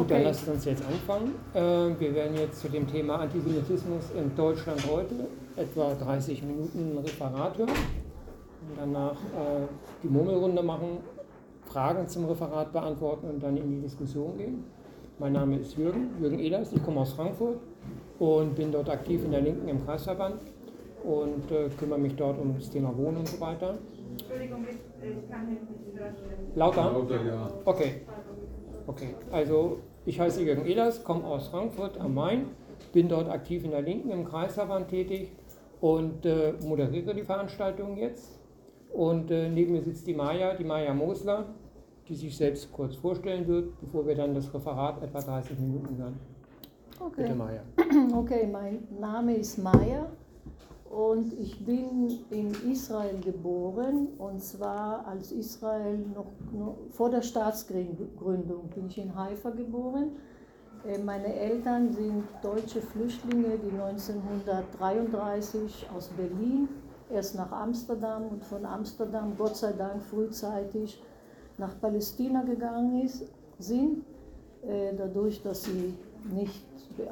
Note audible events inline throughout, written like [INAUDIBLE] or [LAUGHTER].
Gut, dann lasst uns jetzt anfangen. Äh, wir werden jetzt zu dem Thema Antisemitismus in Deutschland heute etwa 30 Minuten Referat hören und danach äh, die Murmelrunde machen, Fragen zum Referat beantworten und dann in die Diskussion gehen. Mein Name ist Jürgen, Jürgen Ehlers, ich komme aus Frankfurt und bin dort aktiv in der Linken im Kreisverband und äh, kümmere mich dort um das Thema Wohnen und so weiter. Entschuldigung, ich kann nicht Lauter? Lauter, ja. Okay. Okay, also ich heiße Jürgen Ehlers, komme aus Frankfurt am Main, bin dort aktiv in der Linken im Kreisverband tätig und äh, moderiere die Veranstaltung jetzt. Und äh, neben mir sitzt die Maja, die Maja Mosler, die sich selbst kurz vorstellen wird, bevor wir dann das Referat etwa 30 Minuten hören. Okay. Bitte Maja. [CLEARS THROAT] Okay, mein Name ist Maja und ich bin in Israel geboren und zwar als Israel noch, noch, vor der Staatsgründung bin ich in Haifa geboren. Äh, meine Eltern sind deutsche Flüchtlinge, die 1933 aus Berlin erst nach Amsterdam und von Amsterdam Gott sei Dank frühzeitig nach Palästina gegangen ist, sind, äh, dadurch, dass sie nicht,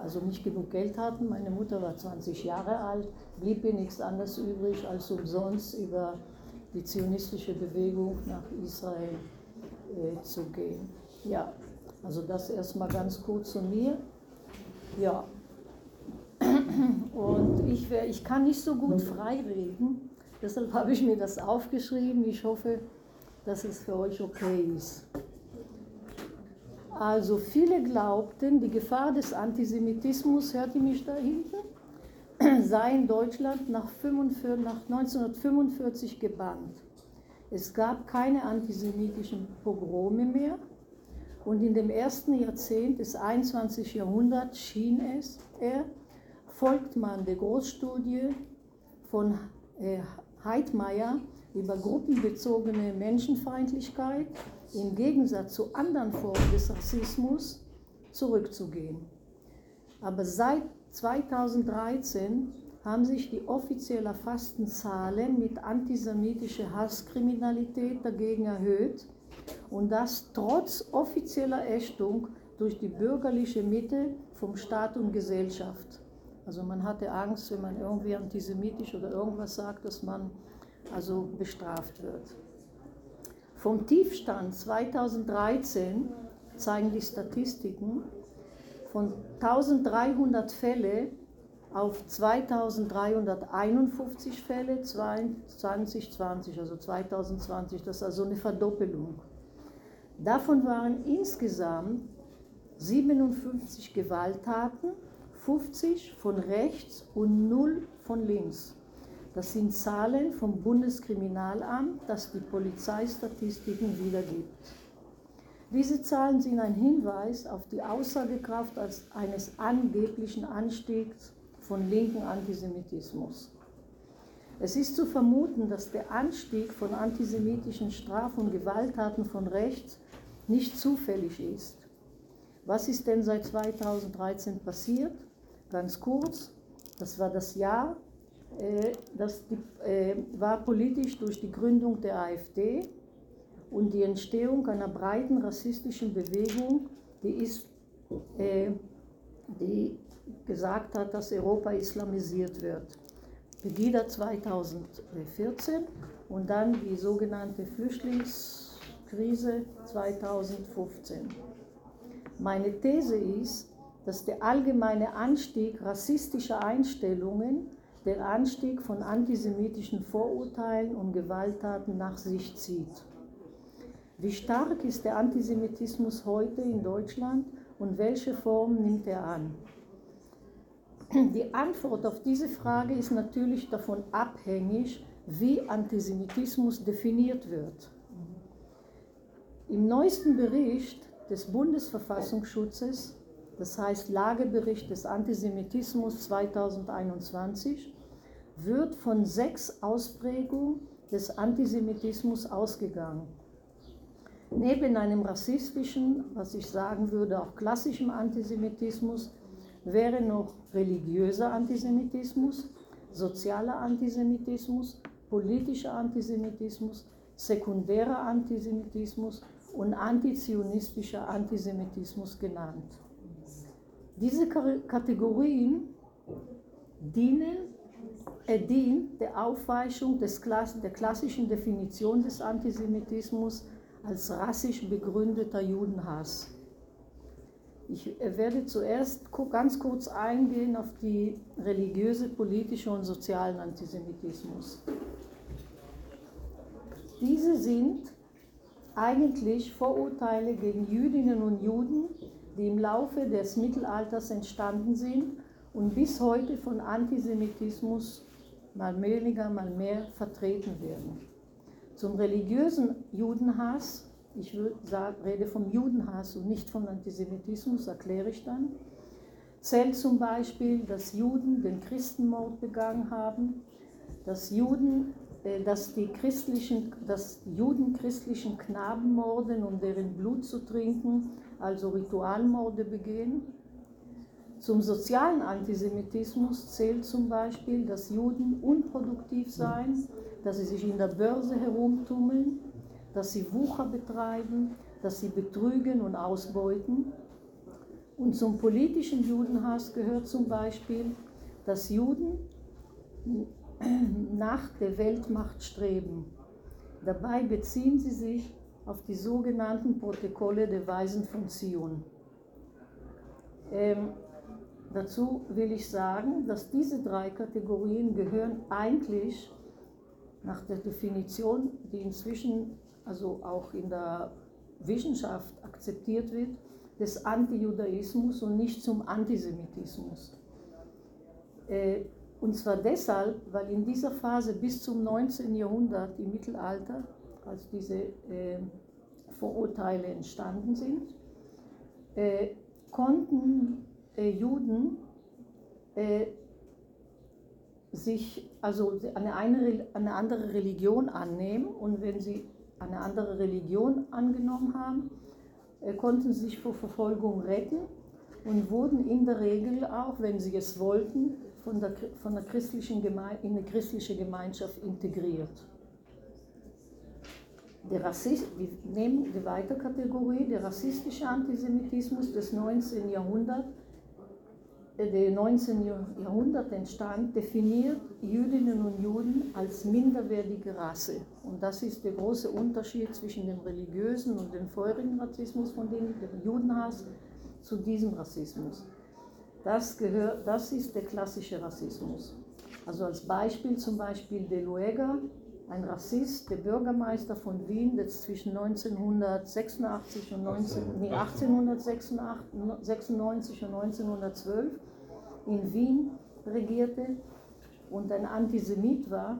also nicht genug Geld hatten. Meine Mutter war 20 Jahre alt, blieb ihr nichts anderes übrig, als umsonst über die zionistische Bewegung nach Israel äh, zu gehen. Ja, also das erstmal ganz kurz zu mir. Ja, [CLEARS THROAT] und ich, ich kann nicht so gut frei reden, deshalb habe ich mir das aufgeschrieben. Ich hoffe, dass es für euch okay ist. Also viele glaubten, die Gefahr des Antisemitismus, hört ihr mich da hinten, [CLEARS THROAT] sei in Deutschland nach, 45, nach 1945 gebannt. Es gab keine antisemitischen Pogrome mehr und in dem ersten Jahrzehnt des 21. Jahrhunderts schien es, er, folgt man der Großstudie von äh, Heidmeier über gruppenbezogene Menschenfeindlichkeit im Gegensatz zu anderen Formen des Rassismus zurückzugehen. Aber seit 2013 haben sich die offiziell erfassten Zahlen mit antisemitischer Hasskriminalität dagegen erhöht und das trotz offizieller Ächtung durch die bürgerliche Mitte vom Staat und Gesellschaft. Also man hatte Angst, wenn man irgendwie antisemitisch oder irgendwas sagt, dass man also bestraft wird. Vom Tiefstand 2013 zeigen die Statistiken von 1300 Fälle auf 2351 Fälle 2020, also 2020, das ist also eine Verdoppelung. Davon waren insgesamt 57 Gewalttaten, 50 von rechts und 0 von links. Das sind Zahlen vom Bundeskriminalamt, das die Polizeistatistiken wiedergibt. Diese Zahlen sind ein Hinweis auf die Aussagekraft eines angeblichen Anstiegs von linken Antisemitismus. Es ist zu vermuten, dass der Anstieg von antisemitischen Straf- und Gewalttaten von rechts nicht zufällig ist. Was ist denn seit 2013 passiert? Ganz kurz, das war das Jahr, das äh, war politisch durch die Gründung der AfD und die Entstehung einer breiten rassistischen Bewegung, die, ist, äh, die gesagt hat, dass Europa islamisiert wird. Pegida 2014 und dann die sogenannte Flüchtlingskrise 2015. Meine These ist, dass der allgemeine Anstieg rassistischer Einstellungen den Anstieg von antisemitischen Vorurteilen und Gewalttaten nach sich zieht. Wie stark ist der Antisemitismus heute in Deutschland und welche Form nimmt er an? Die Antwort auf diese Frage ist natürlich davon abhängig, wie Antisemitismus definiert wird. Im neuesten Bericht des Bundesverfassungsschutzes, das heißt Lagebericht des Antisemitismus 2021, wird von sechs Ausprägungen des Antisemitismus ausgegangen. Neben einem rassistischen, was ich sagen würde, auch klassischem Antisemitismus, wäre noch religiöser Antisemitismus, sozialer Antisemitismus, politischer Antisemitismus, sekundärer Antisemitismus und antizionistischer Antisemitismus genannt. Diese Kategorien dienen, äh, dient der Aufweichung des, der klassischen Definition des Antisemitismus als rassisch begründeter Judenhass. Ich äh, werde zuerst ganz kurz eingehen auf die religiöse, politische und sozialen Antisemitismus. Diese sind eigentlich Vorurteile gegen Jüdinnen und Juden, die im Laufe des Mittelalters entstanden sind und bis heute von Antisemitismus mal weniger, mal mehr vertreten werden. Zum religiösen Judenhass, ich rede vom Judenhass und nicht vom Antisemitismus, erkläre ich dann, zählt zum Beispiel, dass Juden den Christenmord begangen haben, dass Juden äh, dass die, christlichen, dass Juden christlichen Knaben morden, um deren Blut zu trinken, also Ritualmorde begehen. Zum sozialen Antisemitismus zählt zum Beispiel, dass Juden unproduktiv seien, dass sie sich in der Börse herumtummeln, dass sie Wucher betreiben, dass sie betrügen und ausbeuten. Und zum politischen Judenhass gehört zum Beispiel, dass Juden nach der Weltmacht streben. Dabei beziehen sie sich auf die sogenannten Protokolle der Weisen von Zion. Ähm, dazu will ich sagen, dass diese drei Kategorien gehören eigentlich nach der Definition, die inzwischen also auch in der Wissenschaft akzeptiert wird, des Antijudaismus und nicht zum Antisemitismus. Äh, und zwar deshalb, weil in dieser Phase bis zum 19. Jahrhundert im Mittelalter, als diese äh, Vorurteile entstanden sind, äh, konnten äh, Juden äh, sich also eine, eine, eine andere Religion annehmen und wenn sie eine andere Religion angenommen haben, äh, konnten sie sich vor Verfolgung retten und wurden in der Regel auch, wenn sie es wollten, von der, von der christlichen in eine christliche Gemeinschaft integriert. Der Rassist, wir nehmen die weitere Kategorie, der rassistische Antisemitismus des 19. Jahrhunderts, äh, der 19. Jahrhundert entstand, definiert Jüdinnen und Juden als minderwertige Rasse. Und das ist der große Unterschied zwischen dem religiösen und dem vorherigen Rassismus, von dem dem Judenhass, zu diesem Rassismus. Das, gehört, das ist der klassische Rassismus. Also als Beispiel zum Beispiel De Luega, ein Rassist, der Bürgermeister von Wien, der zwischen 1986 und 19, nee, 1896 und 1912 in Wien regierte und ein Antisemit war,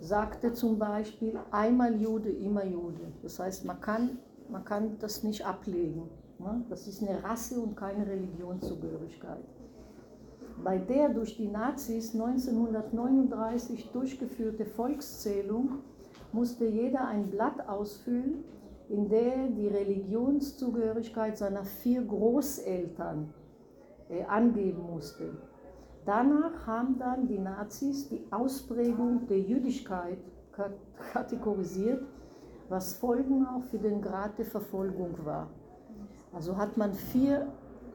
sagte zum Beispiel einmal Jude, immer Jude. Das heißt, man kann, man kann das nicht ablegen. Ne? Das ist eine Rasse und keine Religionszugehörigkeit. Bei der durch die Nazis 1939 durchgeführte Volkszählung musste jeder ein Blatt ausfüllen, in der die Religionszugehörigkeit seiner vier Großeltern äh, angeben musste. Danach haben dann die Nazis die Ausprägung der Jüdischkeit kategorisiert, was Folgen auch für den Grad der Verfolgung war. Also hat man vier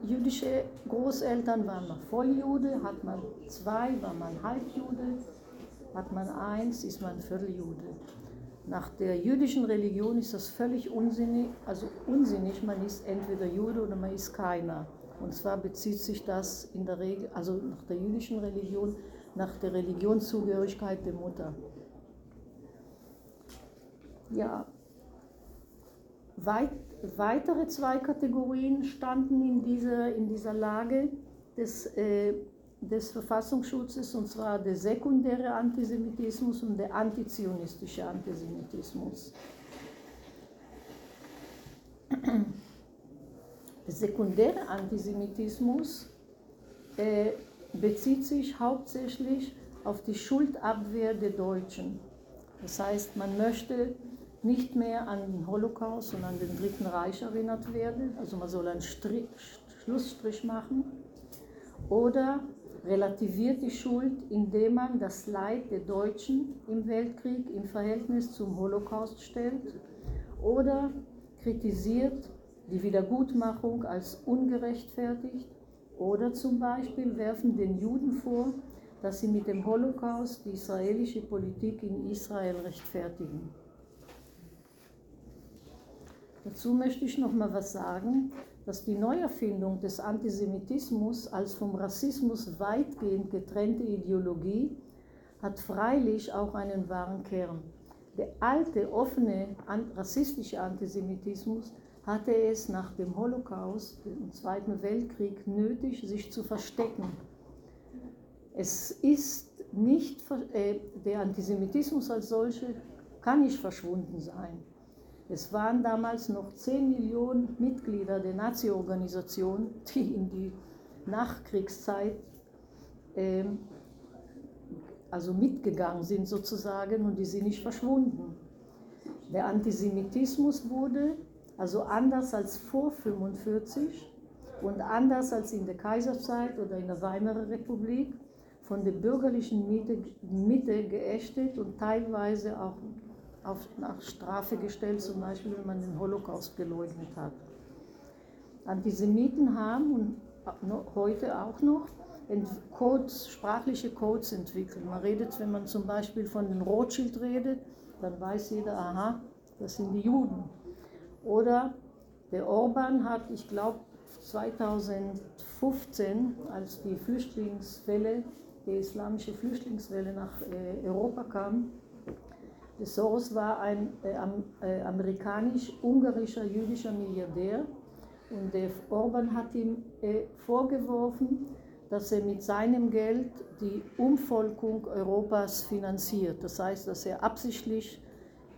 jüdische Großeltern, war man Volljude, hat man zwei, war man Halbjude, hat man eins, ist man Vierteljude. Nach der jüdischen Religion ist das völlig unsinnig, also unsinnig, man ist entweder Jude oder man ist keiner. Und zwar bezieht sich das in der Regel, also nach der jüdischen Religion, nach der Religionszugehörigkeit der Mutter. Ja, weit, weitere zwei Kategorien standen in dieser, in dieser Lage des, äh, des Verfassungsschutzes, und zwar der sekundäre Antisemitismus und der antizionistische Antisemitismus. Der sekundäre Antisemitismus äh, bezieht sich hauptsächlich auf die Schuldabwehr der Deutschen. Das heißt, man möchte nicht mehr an den Holocaust und an den Dritten Reich erinnert werden. Also man soll einen Strich, Schlussstrich machen. Oder relativiert die Schuld, indem man das Leid der Deutschen im Weltkrieg im Verhältnis zum Holocaust stellt. Oder kritisiert die Wiedergutmachung als ungerechtfertigt oder zum Beispiel werfen den Juden vor, dass sie mit dem Holocaust die israelische Politik in Israel rechtfertigen. Dazu möchte ich noch mal was sagen, dass die Neuerfindung des Antisemitismus als vom Rassismus weitgehend getrennte Ideologie hat freilich auch einen wahren Kern. Der alte, offene, rassistische Antisemitismus hatte es nach dem Holocaust, dem Zweiten Weltkrieg, nötig, sich zu verstecken. Es ist nicht, äh, der Antisemitismus als solcher kann nicht verschwunden sein. Es waren damals noch 10 Millionen Mitglieder der Nazi-Organisation, die in die Nachkriegszeit äh, also mitgegangen sind sozusagen und die sind nicht verschwunden. Der Antisemitismus wurde also anders als vor 1945 und anders als in der Kaiserzeit oder in der Weimarer Republik von der bürgerlichen Mitte, Mitte geächtet und teilweise auch auf, nach Strafe gestellt, zum Beispiel wenn man den Holocaust geleugnet hat. Antisemiten haben und heute auch noch Codes, sprachliche Codes entwickelt. Man redet, wenn man zum Beispiel von den Rothschild redet, dann weiß jeder, aha, das sind die Juden. Oder der Orban hat, ich glaube, 2015, als die Flüchtlingswelle, die islamische Flüchtlingswelle nach äh, Europa kam, Soros war ein äh, äh, amerikanisch-ungarischer jüdischer Milliardär und der Orban hat ihm äh, vorgeworfen, dass er mit seinem Geld die Umvolkung Europas finanziert. Das heißt, dass er absichtlich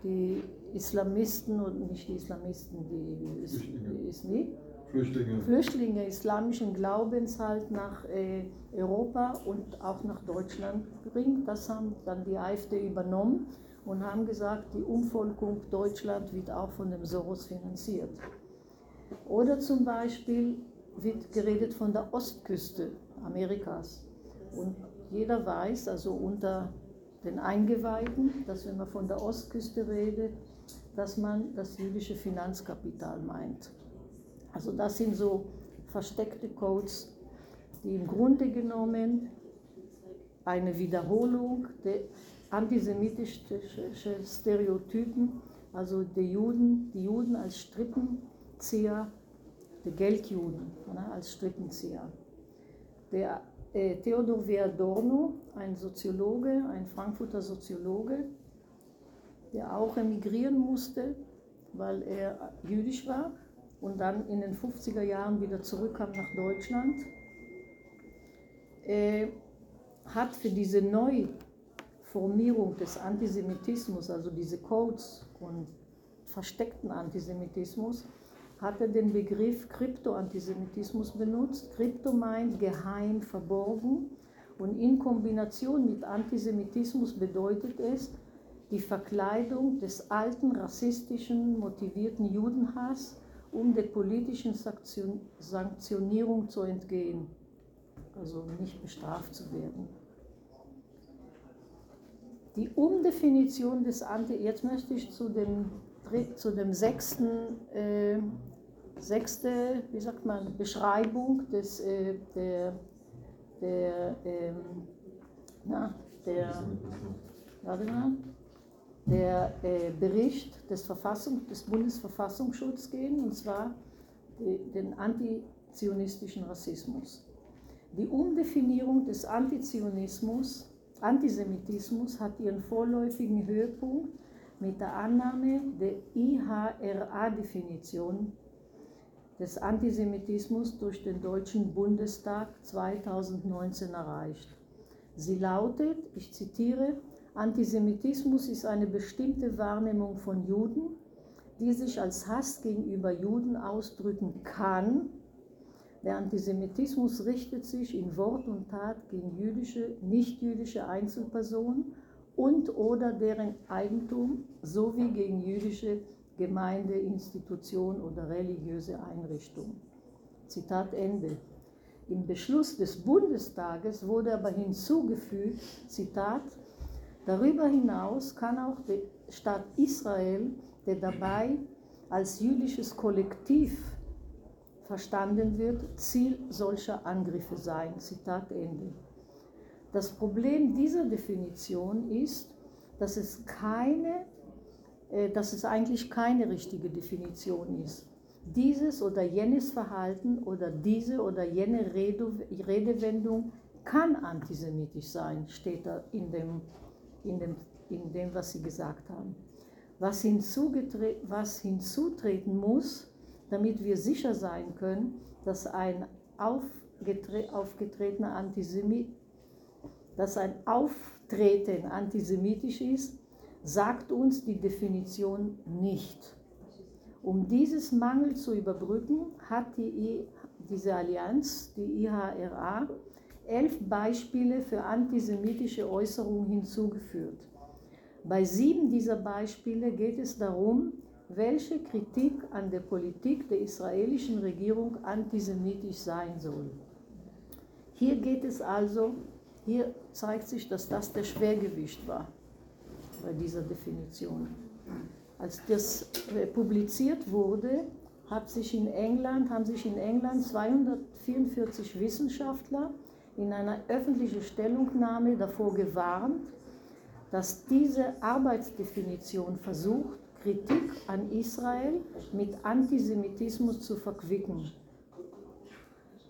die Islamisten und nicht die Islamisten, die, Flüchtlinge. Ist, die Flüchtlinge. Flüchtlinge islamischen Glaubens halt nach äh, Europa und auch nach Deutschland bringt. Das haben dann die AfD übernommen und haben gesagt, die Umvolkung Deutschland wird auch von dem Soros finanziert. Oder zum Beispiel wird geredet von der Ostküste Amerikas. Und jeder weiß, also unter den Eingeweihten, dass wenn man von der Ostküste redet, dass man das jüdische Finanzkapital meint. Also das sind so versteckte Codes, die im Grunde genommen eine Wiederholung der antisemitischen Stereotypen, also die Juden, die Juden als Strippenzieher, die Geldjuden ne, als Strippenzieher. Der äh, Theodor W. Adorno, ein Soziologe, ein Frankfurter Soziologe, der auch emigrieren musste, weil er jüdisch war und dann in den 50er Jahren wieder zurückkam nach Deutschland, äh, hat für diese Neuformierung des Antisemitismus, also diese Codes und versteckten Antisemitismus, hat er den Begriff Kryptoantisemitismus benutzt. Krypto meint geheim, verborgen und in Kombination mit Antisemitismus bedeutet es, die Verkleidung des alten rassistischen motivierten Judenhass, um der politischen Sanktionierung zu entgehen, also nicht bestraft zu werden. Die Umdefinition des Anti, jetzt möchte ich zu dem, zu dem sechsten, äh, sechste, wie sagt man, Beschreibung des, äh, der, der, äh, na, der, warte mal, der äh, Bericht des, Verfassung, des Bundesverfassungsschutzes gehen, und zwar die, den antizionistischen Rassismus. Die Umdefinierung des Antizionismus, Antisemitismus hat ihren vorläufigen Höhepunkt mit der Annahme der IHRA-Definition des Antisemitismus durch den Deutschen Bundestag 2019 erreicht. Sie lautet, ich zitiere, Antisemitismus ist eine bestimmte Wahrnehmung von Juden, die sich als Hass gegenüber Juden ausdrücken kann. Der Antisemitismus richtet sich in Wort und Tat gegen jüdische, nichtjüdische Einzelpersonen und oder deren Eigentum sowie gegen jüdische Gemeinde, Institution oder religiöse Einrichtung. Zitat Ende. Im Beschluss des Bundestages wurde aber hinzugefügt, Zitat, Darüber hinaus kann auch der Staat Israel, der dabei als jüdisches Kollektiv verstanden wird, Ziel solcher Angriffe sein. Zitat Ende. Das Problem dieser Definition ist, dass es keine, äh, dass es eigentlich keine richtige Definition ist. Dieses oder jenes Verhalten oder diese oder jene Rede, Redewendung kann antisemitisch sein, steht da in dem, in dem, in dem was Sie gesagt haben. Was, was hinzutreten muss, damit wir sicher sein können, dass ein aufgetretener Antisemit, dass ein Auftreten antisemitisch ist, sagt uns die Definition nicht. Um dieses Mangel zu überbrücken, hat die, diese Allianz, die IHRA, elf Beispiele für antisemitische Äußerungen hinzugeführt. Bei sieben dieser Beispiele geht es darum, welche Kritik an der Politik der israelischen Regierung antisemitisch sein soll. Hier geht es also, hier zeigt sich, dass das der Schwergewicht war bei dieser Definition. Als das publiziert wurde, hat sich in England, haben sich in England 244 Wissenschaftler in einer öffentlichen Stellungnahme davor gewarnt, dass diese Arbeitsdefinition versucht, Kritik an Israel mit Antisemitismus zu verquicken.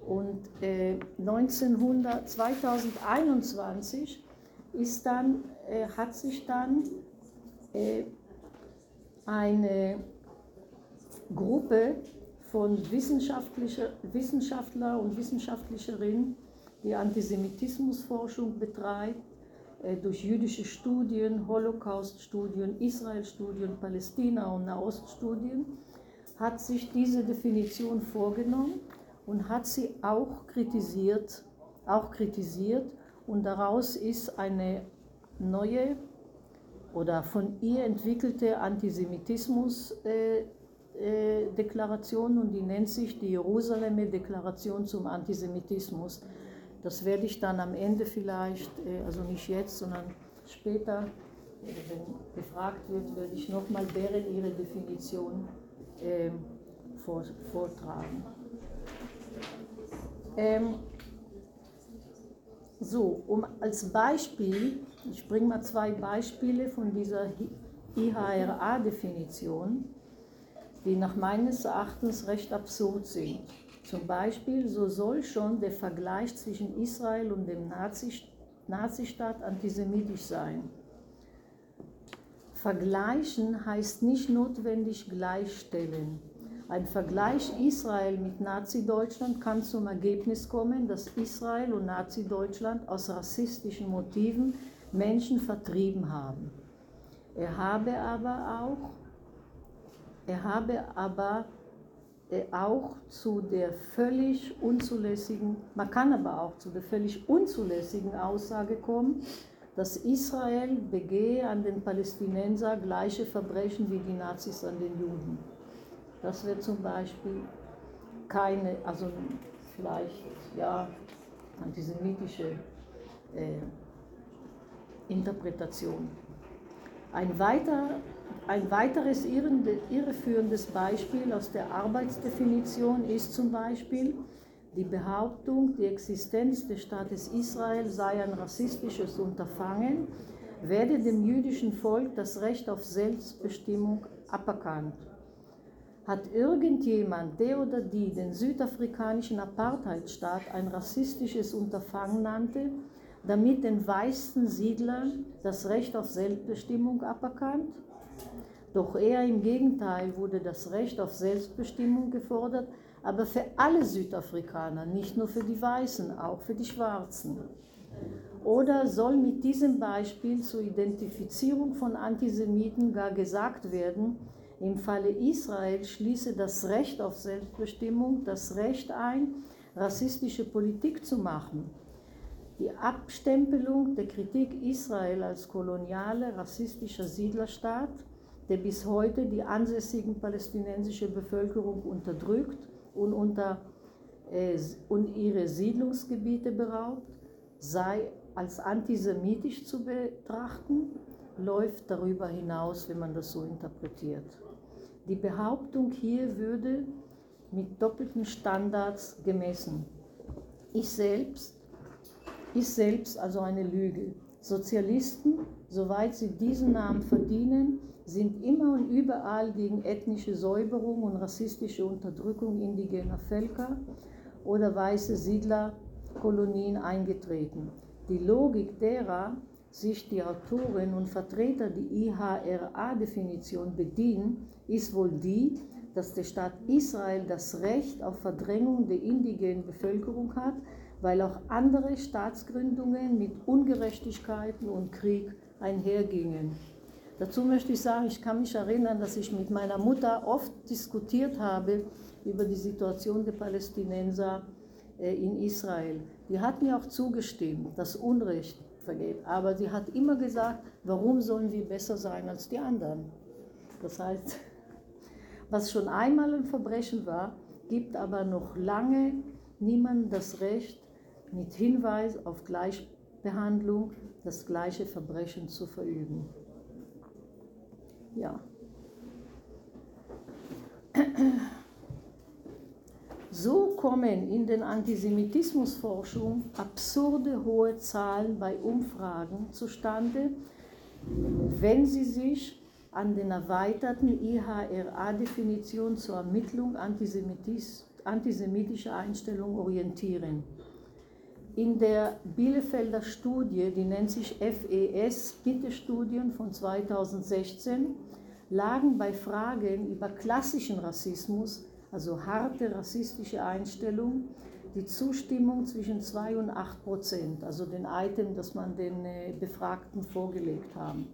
Und äh, 1900, 2021 ist dann, äh, hat sich dann äh, eine Gruppe von Wissenschaftlicher, Wissenschaftler und Wissenschaftlerinnen, die Antisemitismusforschung betreibt, durch jüdische Studien, Holocaust-Studien, Israel-Studien, Palästina- und Nahoststudien, hat sich diese Definition vorgenommen und hat sie auch kritisiert, auch kritisiert und daraus ist eine neue oder von ihr entwickelte Antisemitismus-Deklaration äh, äh, und die nennt sich die Jerusalemer Deklaration zum Antisemitismus. Das werde ich dann am Ende vielleicht, äh, also nicht jetzt, sondern später, wenn gefragt wird, werde ich nochmal deren ihre Definition ähm, vortragen. Ähm, so, um als Beispiel, ich bringe mal zwei Beispiele von dieser IHRA-Definition, die nach meines Erachtens recht absurd sind. Zum Beispiel, so soll schon der Vergleich zwischen Israel und dem Nazistaat antisemitisch sein. Vergleichen heißt nicht notwendig gleichstellen. Ein Vergleich Israel mit Nazi-Deutschland kann zum Ergebnis kommen, dass Israel und Nazi-Deutschland aus rassistischen Motiven Menschen vertrieben haben. Er habe aber auch, er habe aber auch zu der völlig unzulässigen, man kann aber auch zu der völlig unzulässigen Aussage kommen, dass Israel begehe an den Palästinenser gleiche Verbrechen wie die Nazis an den Juden. Das wäre zum Beispiel keine, also vielleicht ja, antisemitische äh, Interpretation. Ein weiter ein weiteres irreführendes Beispiel aus der Arbeitsdefinition ist zum Beispiel die Behauptung, die Existenz des Staates Israel sei ein rassistisches Unterfangen, werde dem jüdischen Volk das Recht auf Selbstbestimmung aberkannt. Hat irgendjemand, der oder die den südafrikanischen Apartheidstaat ein rassistisches Unterfangen nannte, damit den weißen Siedlern das Recht auf Selbstbestimmung aberkannt? Doch eher im Gegenteil wurde das Recht auf Selbstbestimmung gefordert, aber für alle Südafrikaner, nicht nur für die Weißen, auch für die Schwarzen. Oder soll mit diesem Beispiel zur Identifizierung von Antisemiten gar gesagt werden, im Falle Israel schließe das Recht auf Selbstbestimmung das Recht ein, rassistische Politik zu machen. Die Abstempelung der Kritik Israel als koloniale, rassistischer Siedlerstaat der bis heute die ansässigen palästinensische Bevölkerung unterdrückt und, unter, äh, und ihre Siedlungsgebiete beraubt, sei als antisemitisch zu betrachten, läuft darüber hinaus, wenn man das so interpretiert. Die Behauptung hier würde mit doppelten Standards gemessen. Ich selbst, ich selbst also eine Lüge. Sozialisten, soweit sie diesen Namen verdienen, sind immer und überall gegen ethnische Säuberung und rassistische Unterdrückung indigener Völker oder weiße Siedlerkolonien eingetreten. Die Logik derer sich die Autoren und Vertreter die IHRA-Definition bedienen, ist wohl die, dass der Staat Israel das Recht auf Verdrängung der indigenen Bevölkerung hat, weil auch andere Staatsgründungen mit Ungerechtigkeiten und Krieg einhergingen. Dazu möchte ich sagen, ich kann mich erinnern, dass ich mit meiner Mutter oft diskutiert habe über die Situation der Palästinenser äh, in Israel. Die hat mir auch zugestimmt, dass Unrecht vergeht, aber sie hat immer gesagt, warum sollen wir besser sein als die anderen? Das heißt, [LAUGHS] was schon einmal ein Verbrechen war, gibt aber noch lange niemandem das Recht, mit Hinweis auf Gleichbehandlung das gleiche Verbrechen zu verüben. Ja. So kommen in den Antisemitismusforschungen absurde hohe Zahlen bei Umfragen zustande, wenn sie sich an den erweiterten IHRA-Definitionen zur Ermittlung antisemitischer Einstellungen orientieren. In der Bielefelder Studie, die nennt sich FES, Bitte-Studien von 2016, lagen bei Fragen über klassischen Rassismus, also harte rassistische Einstellungen, die Zustimmung zwischen 2 und 8 Prozent, also den Item, das man den äh, Befragten vorgelegt haben.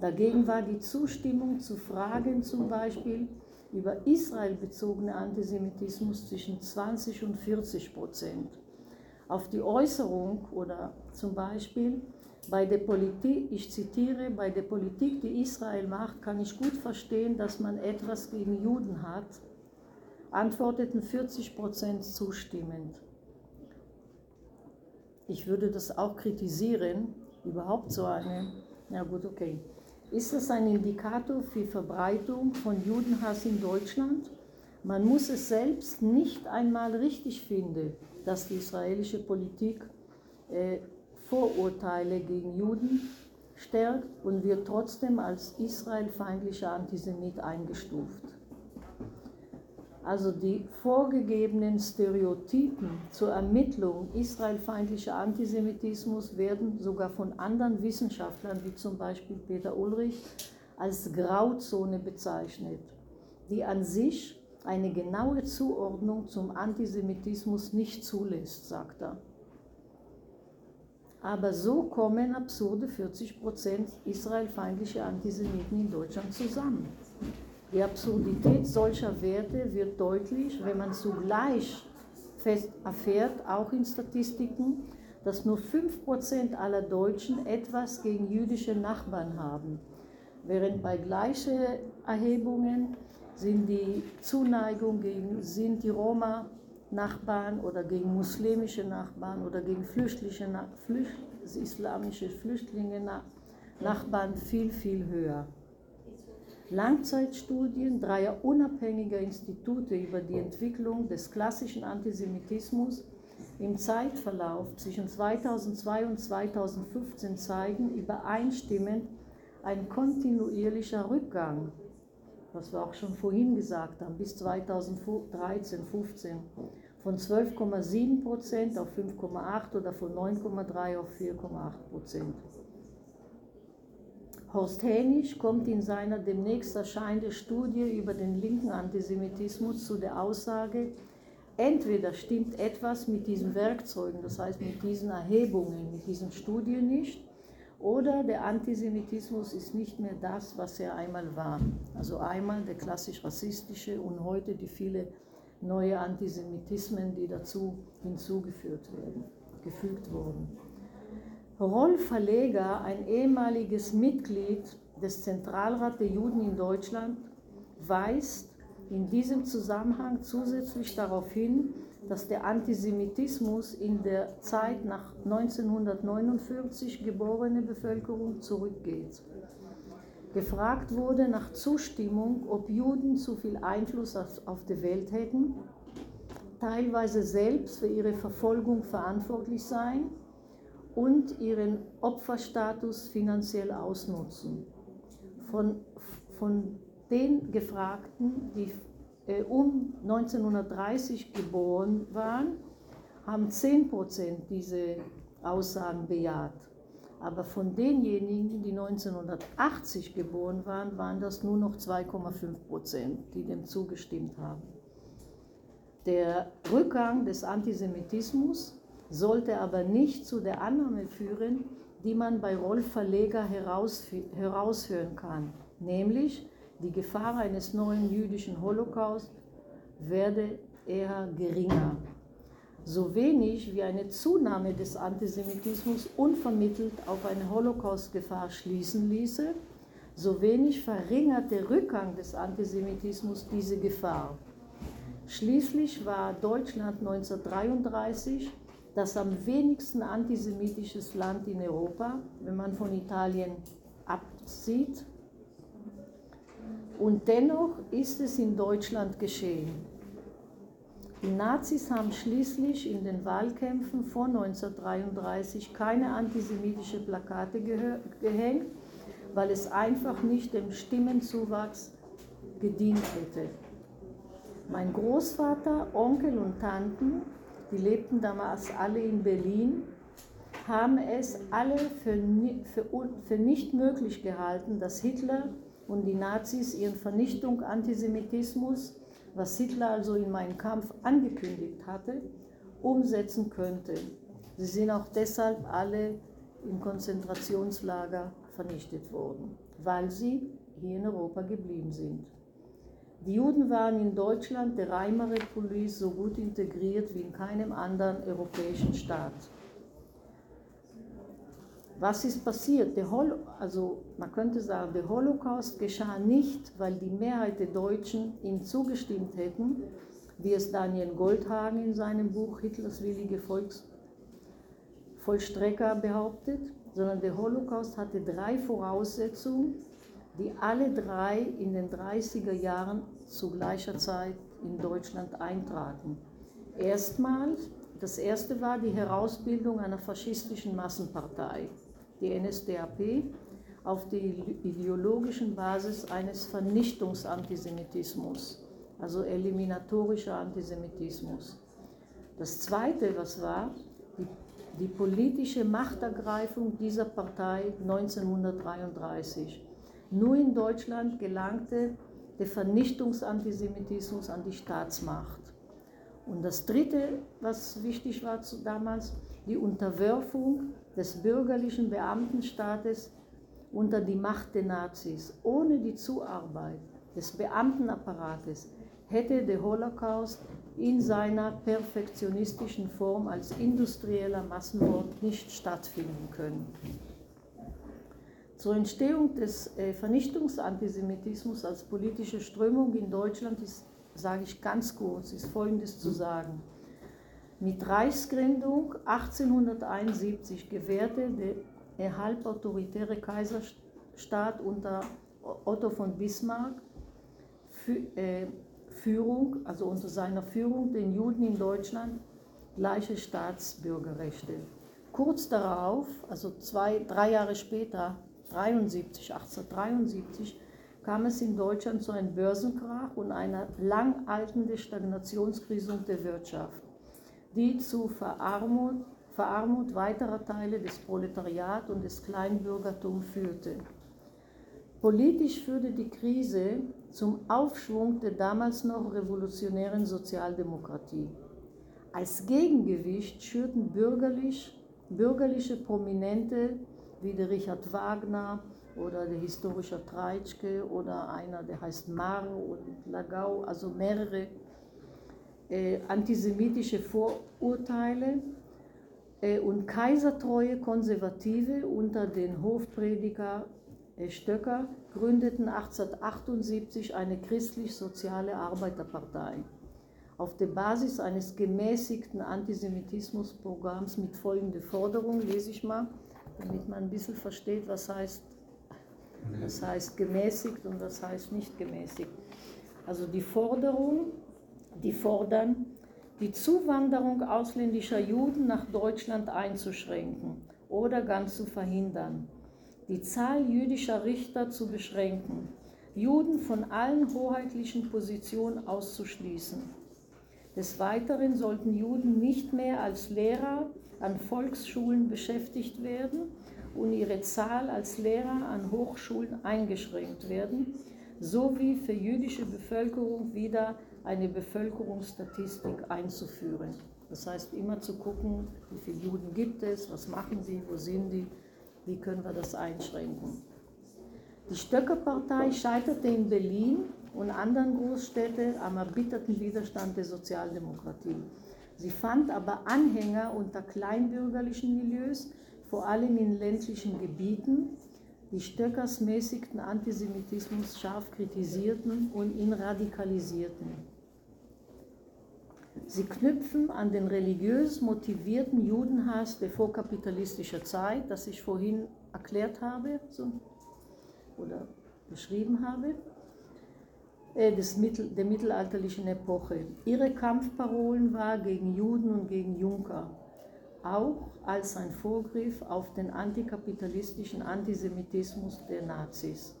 Dagegen war die Zustimmung zu Fragen zum Beispiel über Israel bezogene Antisemitismus zwischen 20 und 40 Prozent. Auf die Äußerung oder zum Beispiel bei der Politik, ich zitiere, bei der Politik, die Israel macht, kann ich gut verstehen, dass man etwas gegen Juden hat, antworteten 40 Prozent zustimmend. Ich würde das auch kritisieren, überhaupt so eine, ja gut, okay. Ist das ein Indikator für Verbreitung von Judenhass in Deutschland? Man muss es selbst nicht einmal richtig finden, dass die israelische Politik äh, Vorurteile gegen Juden stärkt und wird trotzdem als israelfeindlicher Antisemit eingestuft. Also die vorgegebenen Stereotypen zur Ermittlung israelfeindlicher Antisemitismus werden sogar von anderen Wissenschaftlern, wie zum Beispiel Peter Ulrich, als Grauzone bezeichnet, die an sich eine genaue Zuordnung zum Antisemitismus nicht zulässt, sagt er. Aber so kommen absurde 40 Prozent israelfeindliche Antisemiten in Deutschland zusammen. Die Absurdität solcher Werte wird deutlich, wenn man zugleich fest erfährt, auch in Statistiken, dass nur 5% aller Deutschen etwas gegen jüdische Nachbarn haben, während bei gleichen Erhebungen sind die Zuneigung gegen sind die Roma Nachbarn oder gegen muslimische Nachbarn oder gegen Flüchtlinge, Flücht, islamische Flüchtlinge Nachbarn viel, viel höher. Langzeitstudien dreier unabhängiger Institute über die Entwicklung des klassischen Antisemitismus im Zeitverlauf zwischen 2002 und 2015 zeigen übereinstimmend ein kontinuierlicher Rückgang, was wir auch schon vorhin gesagt haben, bis 2013, 15 von 12,7 Prozent auf 5,8 oder von 9,3 auf 4,8 Prozent. Horst Hänisch kommt in seiner demnächst erscheinenden Studie über den linken Antisemitismus zu der Aussage, entweder stimmt etwas mit diesen Werkzeugen, das heißt mit diesen Erhebungen, mit diesen Studien nicht, oder der Antisemitismus ist nicht mehr das, was er einmal war. Also einmal der klassisch rassistische und heute die viele neue Antisemitismen, die dazu hinzugefügt werden, gefügt wurden. Rolf Verleger, ein ehemaliges Mitglied des Zentralrats der Juden in Deutschland, weist in diesem Zusammenhang zusätzlich darauf hin, dass der Antisemitismus in der Zeit nach 1949 geborene Bevölkerung zurückgeht. Gefragt wurde nach Zustimmung, ob Juden zu viel Einfluss auf die Welt hätten, teilweise selbst für ihre Verfolgung verantwortlich seien und ihren Opferstatus finanziell ausnutzen. Von, von den Gefragten, die äh, um 1930 geboren waren, haben 10% diese Aussagen bejaht. Aber von denjenigen, die 1980 geboren waren, waren das nur noch 2,5 Prozent, die dem zugestimmt haben. Der Rückgang des Antisemitismus sollte aber nicht zu der Annahme führen, die man bei Rolf Verleger heraushören kann, nämlich die Gefahr eines neuen jüdischen Holocaust werde eher geringer. So wenig wie eine Zunahme des Antisemitismus unvermittelt auf eine Holocaust-Gefahr schließen ließe, so wenig verringert der Rückgang des Antisemitismus diese Gefahr. Schließlich war Deutschland 1933 das am wenigsten antisemitisches Land in Europa, wenn man von Italien absieht. Und dennoch ist es in Deutschland geschehen. Die Nazis haben schließlich in den Wahlkämpfen vor 1933 keine antisemitischen Plakate gehängt, weil es einfach nicht dem Stimmenzuwachs gedient hätte. Mein Großvater, Onkel und Tanten die lebten damals alle in Berlin, haben es alle für, für, für nicht möglich gehalten, dass Hitler und die Nazis ihren Vernichtung Antisemitismus, was Hitler also in meinem Kampf angekündigt hatte, umsetzen könnte. Sie sind auch deshalb alle im Konzentrationslager vernichtet worden, weil sie hier in Europa geblieben sind. Die Juden waren in Deutschland der Reichsrepublik so gut integriert wie in keinem anderen europäischen Staat. Was ist passiert? Hol also man könnte sagen, der Holocaust geschah nicht, weil die Mehrheit der Deutschen ihm zugestimmt hätten, wie es Daniel Goldhagen in seinem Buch Hitlers willige Volksvollstrecker behauptet, sondern der Holocaust hatte drei Voraussetzungen, die alle drei in den 30er Jahren zu gleicher Zeit in Deutschland eintraten. Erstmals, das erste war die Herausbildung einer faschistischen Massenpartei, die NSDAP, auf der ideologischen Basis eines Vernichtungsantisemitismus, also eliminatorischer Antisemitismus. Das zweite, was war, die, die politische Machtergreifung dieser Partei 1933 nur in Deutschland gelangte der Vernichtungsantisemitismus an die Staatsmacht. Und das Dritte, was wichtig war damals, die Unterwerfung des bürgerlichen Beamtenstaates unter die Macht der Nazis. Ohne die Zuarbeit des Beamtenapparates hätte der Holocaust in seiner perfektionistischen Form als industrieller Massenmord nicht stattfinden können. Zur Entstehung des äh, Vernichtungsantisemitismus als politische Strömung in Deutschland ist, sage ich ganz kurz, ist Folgendes zu sagen. Mit Reichsgründung 1871 gewährte der halbautoritäre Kaiserstaat unter Otto von Bismarck äh, Führung, also unter seiner Führung den Juden in Deutschland gleiche Staatsbürgerrechte. Kurz darauf, also zwei, drei Jahre später, 1873, 1873 kam es in Deutschland zu einem Börsenkrach und einer langaltenden Stagnationskrise der Wirtschaft, die zu Verarmut, Verarmut weiterer Teile des Proletariats und des Kleinbürgertums führte. Politisch führte die Krise zum Aufschwung der damals noch revolutionären Sozialdemokratie. Als Gegengewicht schürten bürgerlich, bürgerliche Prominente wie der Richard Wagner oder der historische Treitschke oder einer, der heißt Mar und Lagau, also mehrere äh, antisemitische Vorurteile äh, und kaisertreue Konservative unter den Hofprediger äh, Stöcker gründeten 1878 eine christlich-soziale Arbeiterpartei auf der Basis eines gemäßigten Antisemitismusprogramms mit folgender Forderung, lese ich mal, damit man ein bisschen versteht, was heißt Das heißt gemäßigt und das heißt nicht gemäßigt. Also die Forderung, die fordern, die Zuwanderung ausländischer Juden nach Deutschland einzuschränken oder ganz zu verhindern, die Zahl jüdischer Richter zu beschränken, Juden von allen hoheitlichen Positionen auszuschließen. Des Weiteren sollten Juden nicht mehr als Lehrer an Volksschulen beschäftigt werden und ihre Zahl als Lehrer an Hochschulen eingeschränkt werden, sowie für jüdische Bevölkerung wieder eine Bevölkerungsstatistik einzuführen. Das heißt, immer zu gucken, wie viele Juden gibt es, was machen sie, wo sind die, wie können wir das einschränken. Die Stöckerpartei scheiterte in Berlin und anderen Großstädten am erbitterten Widerstand der Sozialdemokratie. Sie fand aber Anhänger unter kleinbürgerlichen Milieus, vor allem in ländlichen Gebieten, die Stöckers mäßigten Antisemitismus scharf kritisierten und ihn radikalisierten. Sie knüpfen an den religiös motivierten Judenhass der vorkapitalistischen Zeit, das ich vorhin erklärt habe oder beschrieben habe, äh, des Mittel, der mittelalterlichen Epoche. Ihre Kampfparolen waren gegen Juden und gegen Junker auch als ein Vorgriff auf den antikapitalistischen Antisemitismus der Nazis.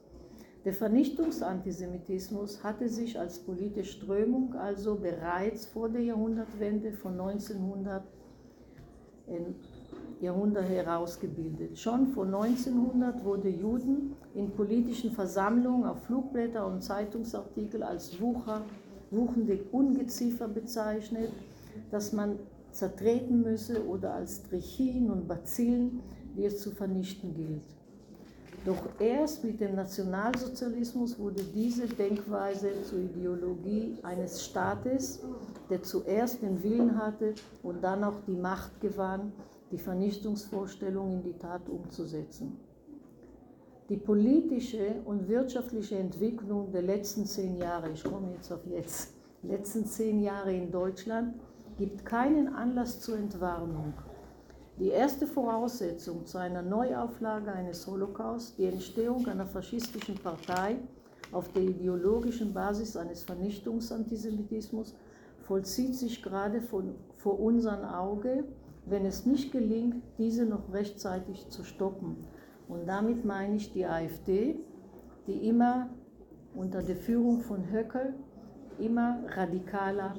Der Vernichtungsantisemitismus hatte sich als politische Strömung also bereits vor der Jahrhundertwende von 1900 Jahrhundert herausgebildet. Schon vor 1900 wurde Juden in politischen Versammlungen auf Flugblätter und Zeitungsartikel als Wucher, wuchende Ungeziefer bezeichnet, das man zertreten müsse oder als Trichien und Bazillen, die es zu vernichten gilt. Doch erst mit dem Nationalsozialismus wurde diese Denkweise zur Ideologie eines Staates, der zuerst den Willen hatte und dann auch die Macht gewann, die Vernichtungsvorstellung in die Tat umzusetzen. Die politische und wirtschaftliche Entwicklung der letzten zehn Jahre, ich komme jetzt auf jetzt, letzten zehn Jahre in Deutschland, gibt keinen Anlass zur Entwarnung. Die erste Voraussetzung zu einer Neuauflage eines Holocaust, die Entstehung einer faschistischen Partei auf der ideologischen Basis eines Vernichtungsantisemitismus, vollzieht sich gerade von, vor unserem Auge, wenn es nicht gelingt, diese noch rechtzeitig zu stoppen. Und damit meine ich die AfD, die immer unter der Führung von Höcke immer radikaler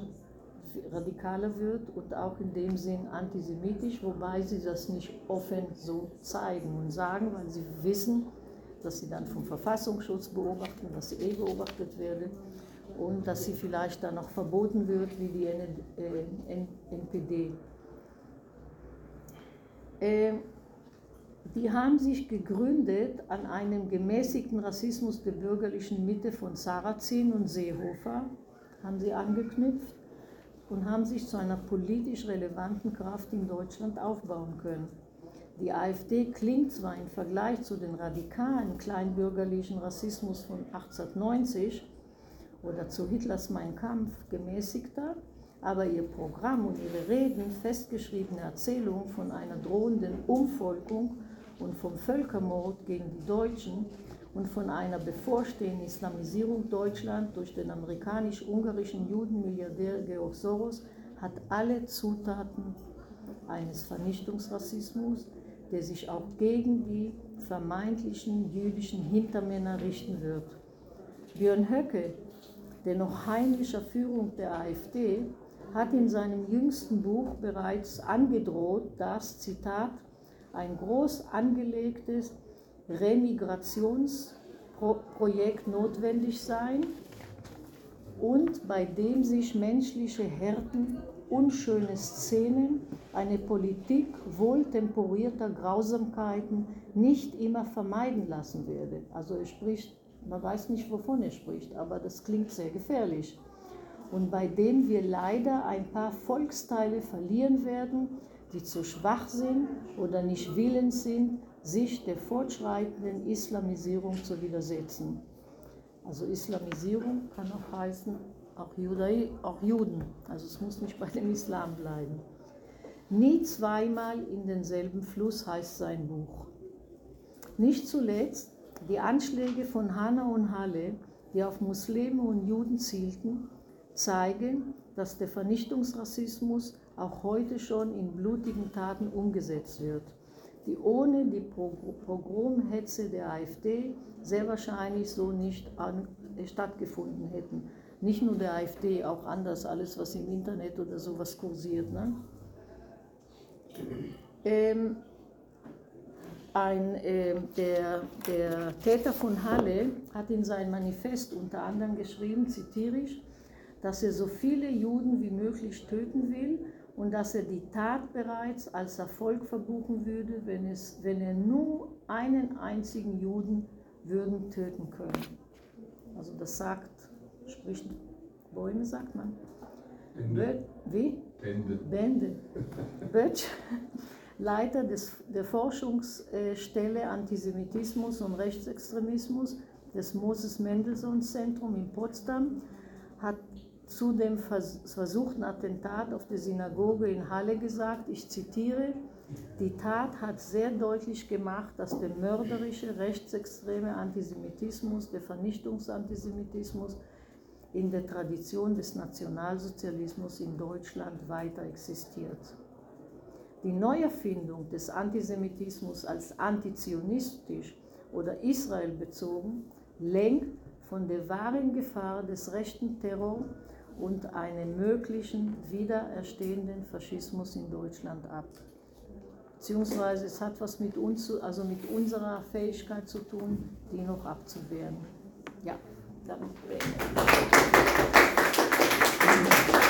radikaler wird und auch in dem Sinn antisemitisch, wobei sie das nicht offen so zeigen und sagen, weil sie wissen, dass sie dann vom Verfassungsschutz beobachten, dass sie eh beobachtet werden und dass sie vielleicht dann noch verboten wird wie die NPD. Äh, ähm, die haben sich gegründet an einem gemäßigten Rassismus der bürgerlichen Mitte von Sarrazin und Seehofer, haben sie angeknüpft und haben sich zu einer politisch relevanten Kraft in Deutschland aufbauen können. Die AfD klingt zwar im Vergleich zu den radikalen kleinbürgerlichen Rassismus von 1890 oder zu Hitlers Mein Kampf gemäßigter, aber ihr Programm und ihre Reden, festgeschriebene Erzählung von einer drohenden Umvolkung und vom Völkermord gegen die Deutschen und von einer bevorstehenden Islamisierung Deutschlands durch den amerikanisch-ungarischen Judenmilliardär Georg Soros hat alle Zutaten eines Vernichtungsrassismus, der sich auch gegen die vermeintlichen jüdischen Hintermänner richten wird. Björn Höcke, der noch heimlicher Führung der AfD, hat in seinem jüngsten Buch bereits angedroht, dass, Zitat, ein groß angelegtes Remigrationsprojekt notwendig sein und bei dem sich menschliche Härten, unschöne Szenen, eine Politik wohltemperierter Grausamkeiten nicht immer vermeiden lassen werde. Also er spricht, man weiß nicht, wovon er spricht, aber das klingt sehr gefährlich. Und bei dem wir leider ein paar Volksteile verlieren werden, die zu schwach sind oder nicht willens sind, sich der fortschreitenden Islamisierung zu widersetzen. Also Islamisierung kann auch heißen, auch, Judai, auch Juden. Also es muss nicht bei dem Islam bleiben. Nie zweimal in denselben Fluss heißt sein Buch. Nicht zuletzt, Die Anschläge von Hanau und Halle, die auf Muslime und Juden zielten, zeigen, dass der Vernichtungsrassismus auch heute schon in blutigen Taten umgesetzt wird, die ohne die Pogromhetze der AfD sehr wahrscheinlich so nicht an, stattgefunden hätten. Nicht nur der AfD, auch anders, alles was im Internet oder sowas kursiert. Ne? Ähm, ein, äh, der, der Täter von Halle hat in sein Manifest unter anderem geschrieben, zitiere ich, dass er so viele Juden wie möglich töten will und dass er die Tat bereits als Erfolg verbuchen würde, wenn, es, wenn er nur einen einzigen Juden würden töten können. Also das sagt, spricht Bäume, sagt man. Bände. Wie? Bände. Bände. Böttch, Leiter des, der Forschungsstelle Antisemitismus und Rechtsextremismus des Moses Mendelssohn Zentrum in Potsdam, hat zu dem versuchten Attentat auf die Synagoge in Halle gesagt, ich zitiere, die Tat hat sehr deutlich gemacht, dass der mörderische, rechtsextreme Antisemitismus, der Vernichtungsantisemitismus in der Tradition des Nationalsozialismus in Deutschland weiter existiert. Die Neuerfindung des Antisemitismus als antizionistisch oder israelbezogen lenkt von der wahren Gefahr des rechten Terror und einem möglichen wiedererstehenden Faschismus in Deutschland ab. Beziehungsweise es hat was mit uns, also mit unserer Fähigkeit zu tun, die noch abzuwehren. Ja, damit beende ich.